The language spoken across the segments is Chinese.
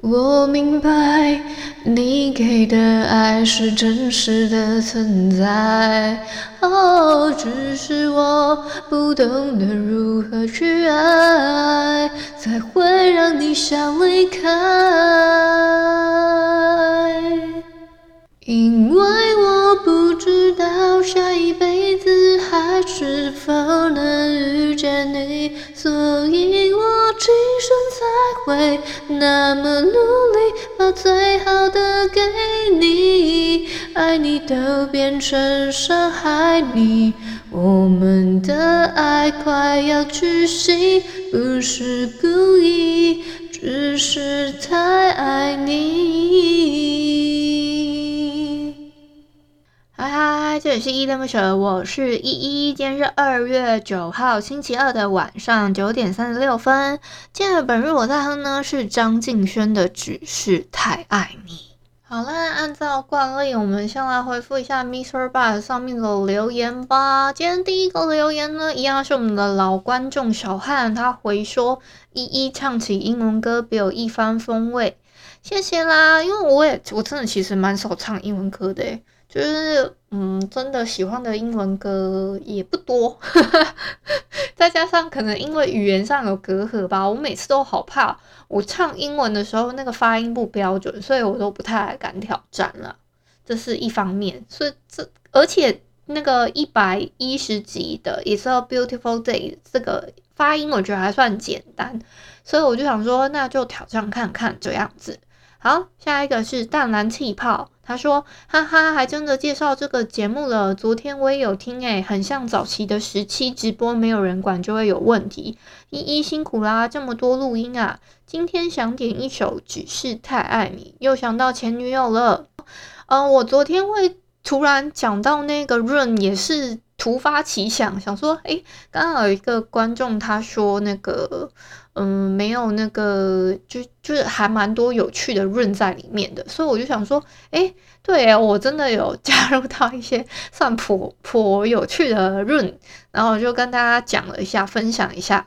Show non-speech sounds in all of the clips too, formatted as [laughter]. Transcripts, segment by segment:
我明白你给的爱是真实的存在，哦，只是我不懂得如何去爱，才会让你想离开。因为我不知道下一辈子还是否能遇见你，所以我今生才会那么努力，把最好的给你。爱你都变成伤害你，我们的爱快要窒息，不是故意，只是太爱你。嗨嗨，这里是依依恋不舍，我是依依。今天是二月九号星期二的晚上九点三十六分。今天的本日我在哼呢是张敬轩的《只是太爱你》。好啦，按照惯例，我们先来回复一下 MixerBox 上面的留言吧。今天第一个留言呢，一样是我们的老观众小汉，他回说依依唱起英文歌别有一番风味，谢谢啦。因为我也我真的其实蛮少唱英文歌的诶就是嗯，真的喜欢的英文歌也不多，[laughs] 再加上可能因为语言上有隔阂吧，我每次都好怕我唱英文的时候那个发音不标准，所以我都不太敢挑战了。这是一方面，所以这而且那个一百一十集的《It's a Beautiful Day》这个发音我觉得还算简单，所以我就想说那就挑战看看这样子。好，下一个是淡蓝气泡。他说：“哈哈，还真的介绍这个节目了。昨天我也有听，诶，很像早期的时期直播，没有人管就会有问题。依依辛苦啦，这么多录音啊。今天想点一首《只是太爱你》，又想到前女友了。嗯、我昨天会突然讲到那个润，也是突发奇想，想说，诶，刚刚有一个观众他说那个。”嗯，没有那个，就就是还蛮多有趣的润在里面的，所以我就想说，诶，对，我真的有加入到一些算颇颇有趣的润，然后就跟大家讲了一下，分享一下。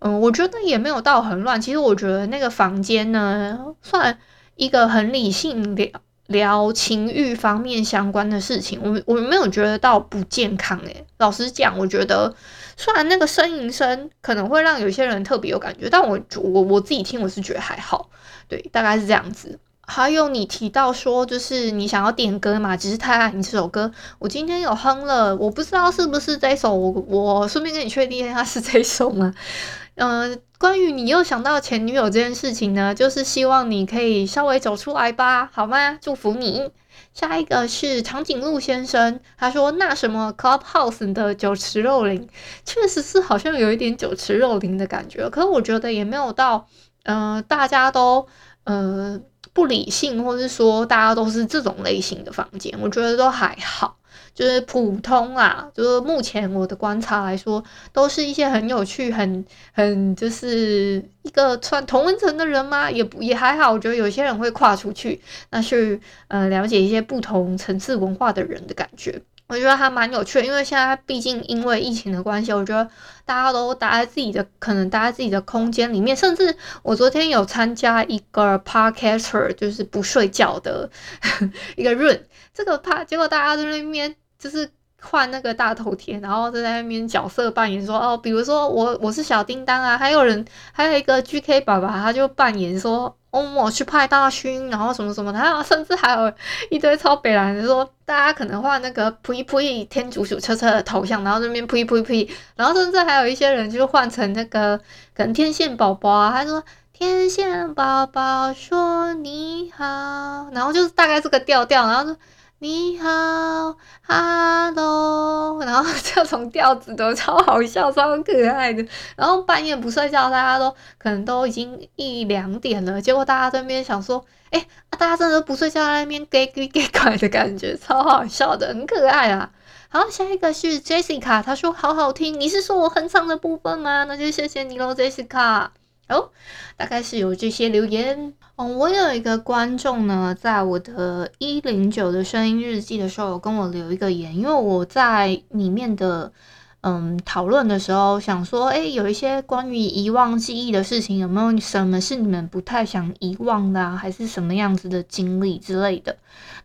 嗯，我觉得也没有到很乱，其实我觉得那个房间呢，算一个很理性的聊情欲方面相关的事情，我我没有觉得到不健康诶，老实讲，我觉得。虽然那个呻吟声可能会让有些人特别有感觉，但我我我自己听我是觉得还好，对，大概是这样子。还有你提到说，就是你想要点歌嘛，只是太爱你这首歌，我今天有哼了，我不知道是不是这首，我我顺便跟你确定一下，是这首吗？呃，关于你又想到前女友这件事情呢，就是希望你可以稍微走出来吧，好吗？祝福你。下一个是长颈鹿先生，他说那什么 Clubhouse 的酒池肉林，确实是好像有一点酒池肉林的感觉，可是我觉得也没有到，呃，大家都呃不理性，或是说大家都是这种类型的房间，我觉得都还好。就是普通啊，就是目前我的观察来说，都是一些很有趣、很很就是一个穿同温层的人吗？也也还好，我觉得有些人会跨出去，那是呃了解一些不同层次文化的人的感觉，我觉得还蛮有趣的。因为现在毕竟因为疫情的关系，我觉得大家都待在自己的可能待在自己的空间里面，甚至我昨天有参加一个 podcaster，就是不睡觉的 [laughs] 一个 run，这个 pa 结果大家在那边。就是换那个大头贴，然后就在那边角色扮演说哦，比如说我我是小叮当啊，还有人还有一个 GK 爸爸，他就扮演说哦，我去派大勋，然后什么什么的，还有甚至还有一堆超北蓝的说，大家可能换那个呸呸天竺鼠车车的头像，然后那边呸呸呸，然后甚至还有一些人就换成那个可能天线宝宝啊，他说天线宝宝说你好，然后就是大概这个调调，然后。你好，哈喽，[laughs] 然后这种调子都超好笑，超可爱的。然后半夜不睡觉，大家都可能都已经一两点了，结果大家在那边想说，哎、欸，大家真的不睡觉，在那边给给给怪的感觉，超好笑的，很可爱啊。好，下一个是 Jessica，她说好好听，你是说我很长的部分吗？那就谢谢你喽，Jessica。哦，大概是有这些留言。嗯，我有一个观众呢，在我的一零九的声音日记的时候，跟我留一个言，因为我在里面的嗯讨论的时候，想说，诶，有一些关于遗忘记忆的事情，有没有什么是你们不太想遗忘的啊，还是什么样子的经历之类的？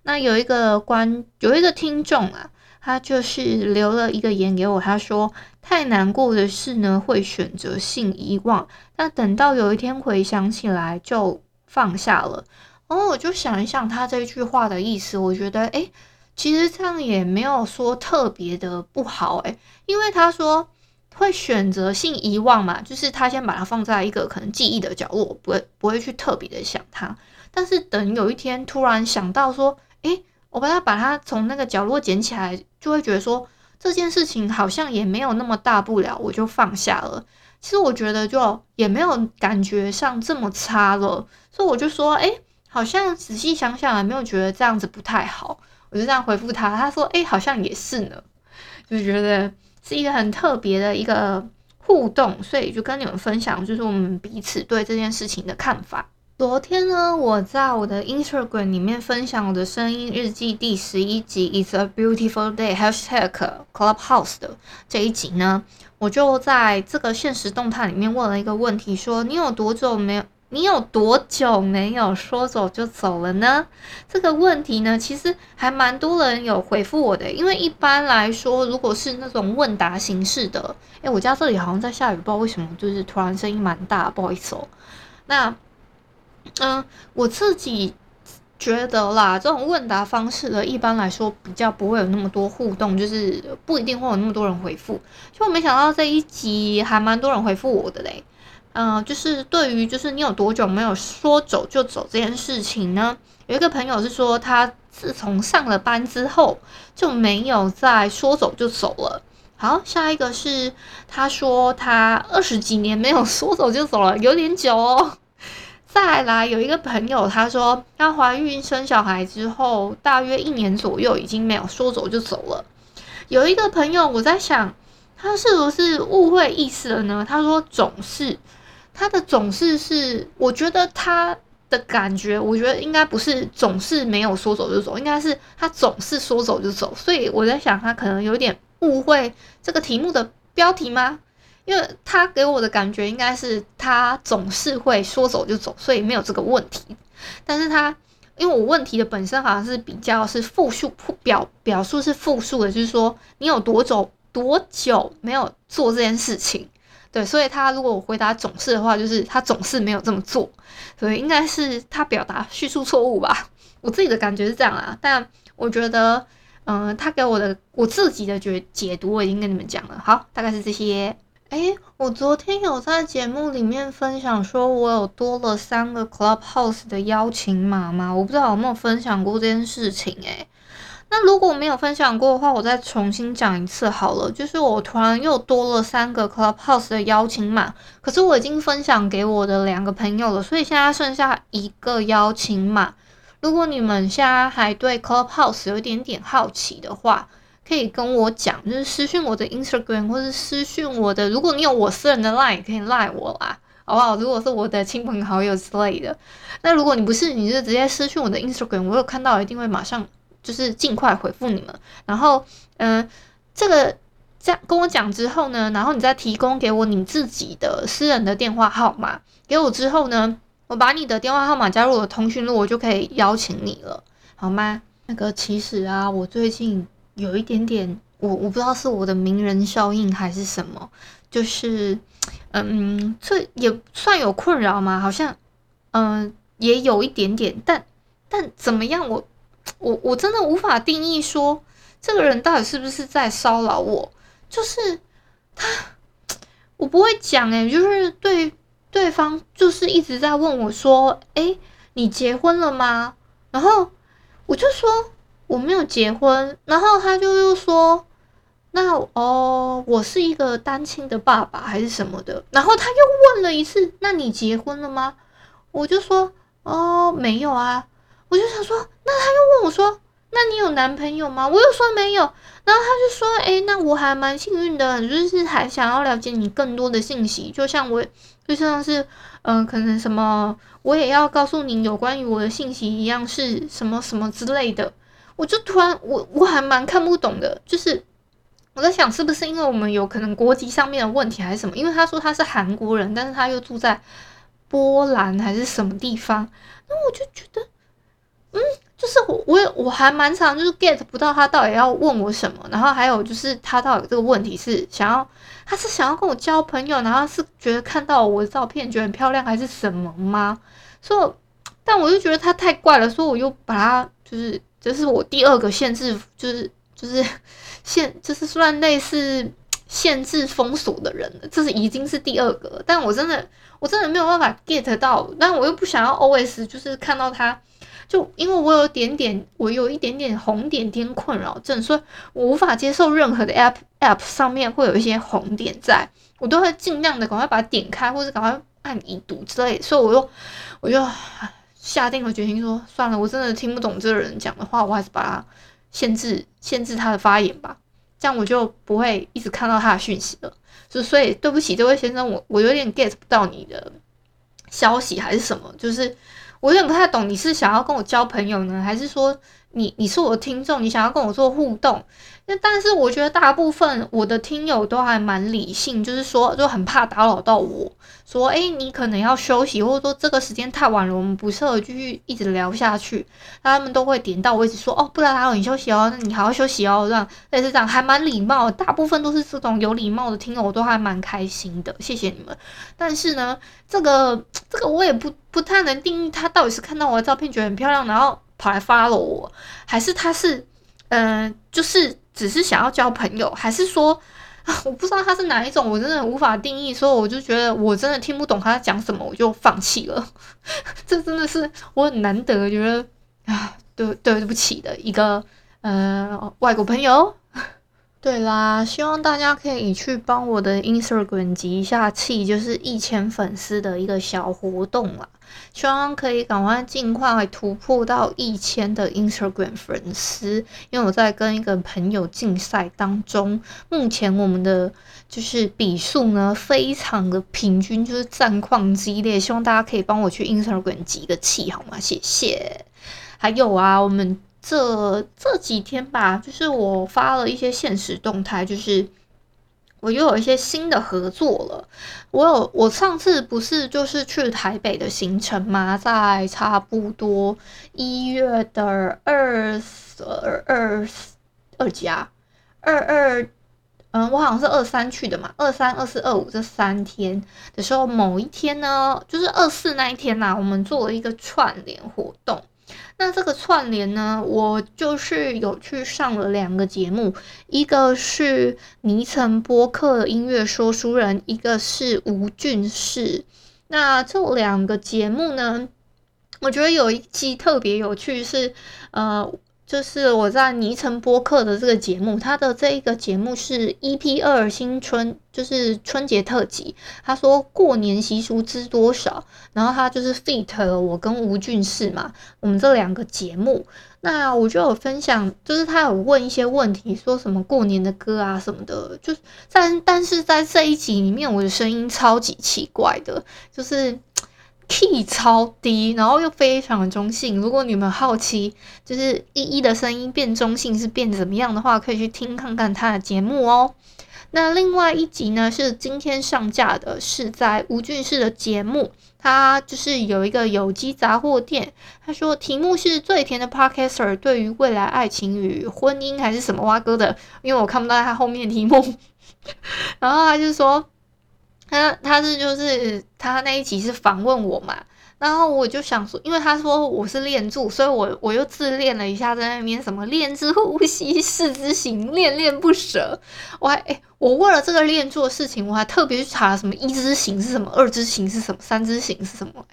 那有一个观，有一个听众啊。他就是留了一个言给我，他说太难过的事呢，会选择性遗忘，那等到有一天回想起来就放下了。然后我就想一想他这句话的意思，我觉得诶，其实这样也没有说特别的不好诶，因为他说会选择性遗忘嘛，就是他先把它放在一个可能记忆的角落，不会不会去特别的想它，但是等有一天突然想到说，诶。我把它把它从那个角落捡起来，就会觉得说这件事情好像也没有那么大不了，我就放下了。其实我觉得就也没有感觉上这么差了，所以我就说，哎，好像仔细想想也没有觉得这样子不太好。我就这样回复他，他说，哎，好像也是呢，就觉得是一个很特别的一个互动，所以就跟你们分享，就是我们彼此对这件事情的看法。昨天呢，我在我的 Instagram 里面分享我的声音日记第十一集 It's a beautiful day hashtag Clubhouse 的这一集呢，我就在这个现实动态里面问了一个问题，说你有多久没有你有多久没有说走就走了呢？这个问题呢，其实还蛮多人有回复我的，因为一般来说，如果是那种问答形式的，诶，我家这里好像在下雨，不知道为什么，就是突然声音蛮大，不好意思哦。那嗯，我自己觉得啦，这种问答方式呢，一般来说比较不会有那么多互动，就是不一定会有那么多人回复。就我没想到这一集还蛮多人回复我的嘞。嗯，就是对于就是你有多久没有说走就走这件事情呢？有一个朋友是说，他自从上了班之后就没有再说走就走了。好，下一个是他说他二十几年没有说走就走了，有点久哦。再来有一个朋友，他说他怀孕生小孩之后，大约一年左右已经没有说走就走了。有一个朋友，我在想他是不是误会意思了呢？他说总是，他的总是是，我觉得他的感觉，我觉得应该不是总是没有说走就走，应该是他总是说走就走。所以我在想，他可能有点误会这个题目的标题吗？因为他给我的感觉应该是他总是会说走就走，所以没有这个问题。但是他因为我问题的本身好像是比较是复数表表述是复数的，就是说你有多久多久没有做这件事情，对，所以他如果我回答总是的话，就是他总是没有这么做，所以应该是他表达叙述错误吧。我自己的感觉是这样啊，但我觉得，嗯、他给我的我自己的觉解读我已经跟你们讲了，好，大概是这些。诶，我昨天有在节目里面分享说，我有多了三个 Clubhouse 的邀请码吗？我不知道有没有分享过这件事情。诶，那如果没有分享过的话，我再重新讲一次好了。就是我突然又多了三个 Clubhouse 的邀请码，可是我已经分享给我的两个朋友了，所以现在剩下一个邀请码。如果你们现在还对 Clubhouse 有一点点好奇的话，可以跟我讲，就是私讯我的 Instagram 或者私讯我的，如果你有我私人的 Line，可以赖我啦，好不好？如果是我的亲朋好友之类的，那如果你不是，你就直接私讯我的 Instagram，我有看到一定会马上就是尽快回复你们。然后，嗯、这个这样跟我讲之后呢，然后你再提供给我你自己的私人的电话号码，给我之后呢，我把你的电话号码加入我的通讯录，我就可以邀请你了，好吗？那个其实啊，我最近。有一点点，我我不知道是我的名人效应还是什么，就是，嗯，这也算有困扰吗？好像，嗯，也有一点点，但但怎么样我，我我真的无法定义说这个人到底是不是在骚扰我，就是他，我不会讲诶，就是对对方就是一直在问我说，诶，你结婚了吗？然后我就说。我没有结婚，然后他就又说，那哦，我是一个单亲的爸爸还是什么的，然后他又问了一次，那你结婚了吗？我就说，哦，没有啊，我就想说，那他又问我说，那你有男朋友吗？我又说没有，然后他就说，诶，那我还蛮幸运的，就是还想要了解你更多的信息，就像我，就像是，嗯、呃，可能什么，我也要告诉你有关于我的信息一样，是什么什么之类的。我就突然，我我还蛮看不懂的，就是我在想，是不是因为我们有可能国籍上面的问题，还是什么？因为他说他是韩国人，但是他又住在波兰还是什么地方，那我就觉得，嗯，就是我我我还蛮常就是 get 不到他到底要问我什么，然后还有就是他到底这个问题是想要，他是想要跟我交朋友，然后是觉得看到我的照片觉得很漂亮还是什么吗？所以，但我就觉得他太怪了，所以我又把他就是。这是我第二个限制，就是就是限，就是算类似限制封锁的人了。这是已经是第二个了，但我真的我真的没有办法 get 到，但我又不想要 always 就是看到他，就因为我有点点，我有一点点红点点困扰症，所以我无法接受任何的 app app 上面会有一些红点在，我都会尽量的赶快把它点开，或者赶快按已读之类，所以我又我就。下定了决心说，算了，我真的听不懂这个人讲的话，我还是把他限制限制他的发言吧，这样我就不会一直看到他的讯息了。就所以对不起这位先生，我我有点 get 不到你的消息还是什么，就是我有点不太懂，你是想要跟我交朋友呢，还是说你你是我的听众，你想要跟我做互动？但是我觉得大部分我的听友都还蛮理性，就是说就很怕打扰到我，说哎、欸、你可能要休息，或者说这个时间太晚了，我们不适合继续一直聊下去。他们都会点到我，一直说哦，不然打扰你休息哦，那你好好休息哦，这样类似这样还蛮礼貌。大部分都是这种有礼貌的听友，我都还蛮开心的，谢谢你们。但是呢，这个这个我也不不太能定义他到底是看到我的照片觉得很漂亮，然后跑来 follow 我，还是他是嗯、就是。只是想要交朋友，还是说啊，[laughs] 我不知道他是哪一种，我真的无法定义。所以我就觉得我真的听不懂他在讲什么，我就放弃了。[laughs] 这真的是我很难得觉得啊，对对不起的一个呃外国朋友。对啦，希望大家可以去帮我的 Instagram 集一下气，就是一千粉丝的一个小活动啦。希望可以赶快尽快突破到一千的 Instagram 粉丝，因为我在跟一个朋友竞赛当中，目前我们的就是比数呢非常的平均，就是战况激烈。希望大家可以帮我去 Instagram 集个气，好吗？谢谢。还有啊，我们这这几天吧，就是我发了一些现实动态，就是。我又有一些新的合作了。我有，我上次不是就是去台北的行程吗？在差不多一月的二二二二几啊？二二，嗯，我好像是二三去的嘛。二三、二四、二五这三天的时候，某一天呢，就是二四那一天呐，我们做了一个串联活动。那这个串联呢，我就是有去上了两个节目，一个是尼城播客音乐说书人，一个是吴俊士。那这两个节目呢，我觉得有一期特别有趣，是呃。就是我在尼城播客的这个节目，他的这一个节目是 EP 二新春，就是春节特辑。他说过年习俗知多少，然后他就是 feat 了我跟吴俊士嘛，我们这两个节目。那我就有分享，就是他有问一些问题，说什么过年的歌啊什么的，就是但但是在这一集里面，我的声音超级奇怪的，就是。Key 超低，然后又非常的中性。如果你们好奇，就是依依的声音变中性是变怎么样的话，可以去听看看他的节目哦。那另外一集呢，是今天上架的，是在吴俊士的节目，他就是有一个有机杂货店。他说题目是最甜的 Podcaster 对于未来爱情与婚姻还是什么挖哥的，因为我看不到他后面题目。[laughs] 然后他就说。他他是就是他那一集是访问我嘛。然后我就想说，因为他说我是练柱，所以我我又自恋了一下，在那边什么练之呼吸，四之行，恋恋不舍。我还诶，我为了这个练柱的事情，我还特别去查什么一之行是什么，二之行是什么，三之行是什么，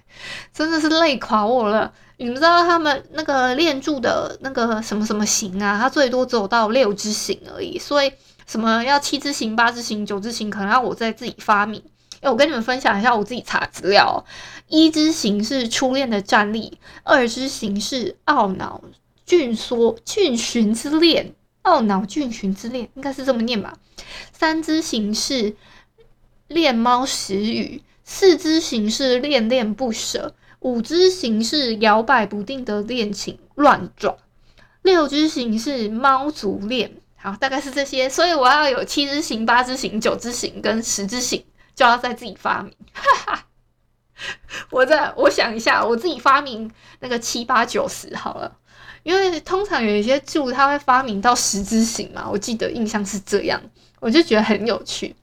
真的是累垮我了。你们知道他们那个练柱的那个什么什么行啊，他最多走到六之行而已，所以什么要七之行、八之行、九之行，可能要我再自己发明。诶，我跟你们分享一下我自己查资料。一之行是初恋的战力，二之行是懊恼俊缩俊寻之恋，懊恼俊寻之恋应该是这么念吧。三之行是恋猫时雨，四之行是恋恋不舍，五之行是摇摆不定的恋情乱撞，六之行是猫族恋。好，大概是这些，所以我要有七只型、八只型、九只型跟十只型。就要在自己发明，哈哈！我在我想一下，我自己发明那个七八九十好了，因为通常有一些柱它会发明到十只型嘛，我记得印象是这样，我就觉得很有趣。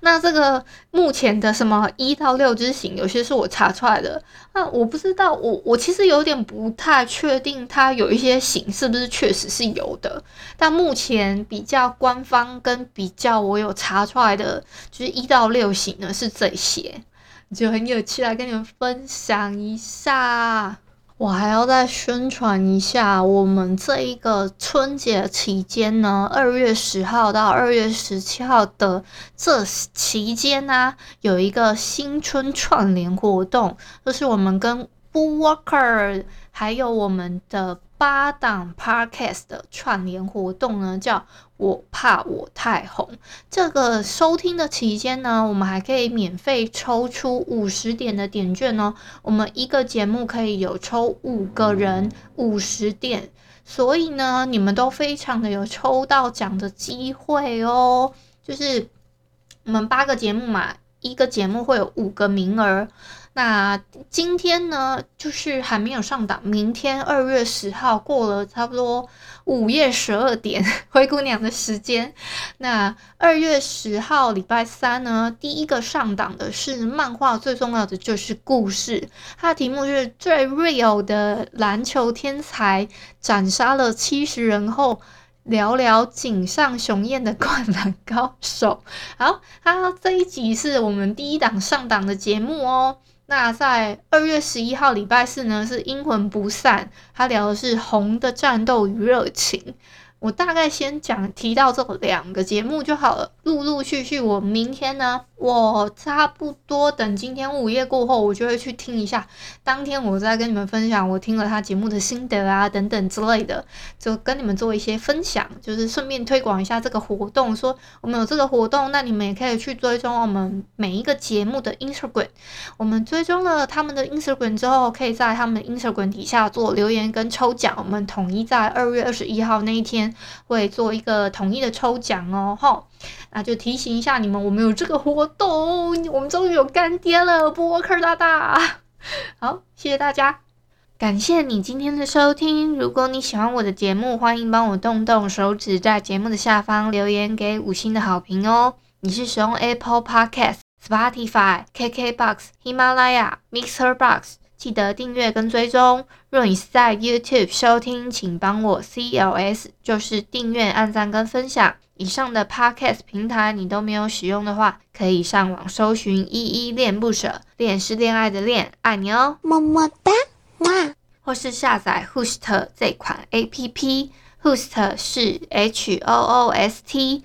那这个目前的什么一到六之行，有些是我查出来的。那我不知道，我我其实有点不太确定，它有一些行是不是确实是有的。但目前比较官方跟比较我有查出来的，就是一到六行呢是这些，就很有趣来跟你们分享一下。我还要再宣传一下，我们这一个春节期间呢，二月十号到二月十七号的这期间呢、有一个新春串联活动，就是我们跟 Boo Walker 还有我们的。八档 Podcast 的串联活动呢，叫我怕我太红。这个收听的期间呢，我们还可以免费抽出五十点的点券哦。我们一个节目可以有抽五个人五十点，所以呢，你们都非常的有抽到奖的机会哦。就是我们八个节目嘛，一个节目会有五个名额。那今天呢，就是还没有上档。明天二月十号过了差不多午夜十二点，[laughs] 灰姑娘的时间。那二月十号礼拜三呢，第一个上档的是漫画，最重要的就是故事。它的题目是最 real 的篮球天才斩杀了七十人后，聊聊井上雄彦的灌篮高手。好，它这一集是我们第一档上档的节目哦。那在二月十一号礼拜四呢，是阴魂不散，他聊的是红的战斗与热情。我大概先讲提到这两个节目就好了，陆陆续续，我明天呢，我差不多等今天午夜过后，我就会去听一下。当天我再跟你们分享我听了他节目的心得啊，等等之类的，就跟你们做一些分享，就是顺便推广一下这个活动。说我们有这个活动，那你们也可以去追踪我们每一个节目的 Instagram。我们追踪了他们的 Instagram 之后，可以在他们的 Instagram 底下做留言跟抽奖。我们统一在二月二十一号那一天会做一个统一的抽奖哦，吼。那就提醒一下你们，我们有这个活动，我们终于有干爹了，波克大大。[laughs] 好，谢谢大家，感谢你今天的收听。如果你喜欢我的节目，欢迎帮我动动手指，在节目的下方留言给五星的好评哦。你是使用 Apple Podcast、Spotify、KKBox、喜马拉雅、Mixer Box，记得订阅跟追踪。若你是在 YouTube 收听，请帮我 CLS，就是订阅、按赞跟分享。以上的 Podcast 平台你都没有使用的话，可以上网搜寻依依恋不舍，恋是恋爱的恋，爱你哦，么么哒，哇！或是下载 Host 这款 APP，Host 是 H O O S T。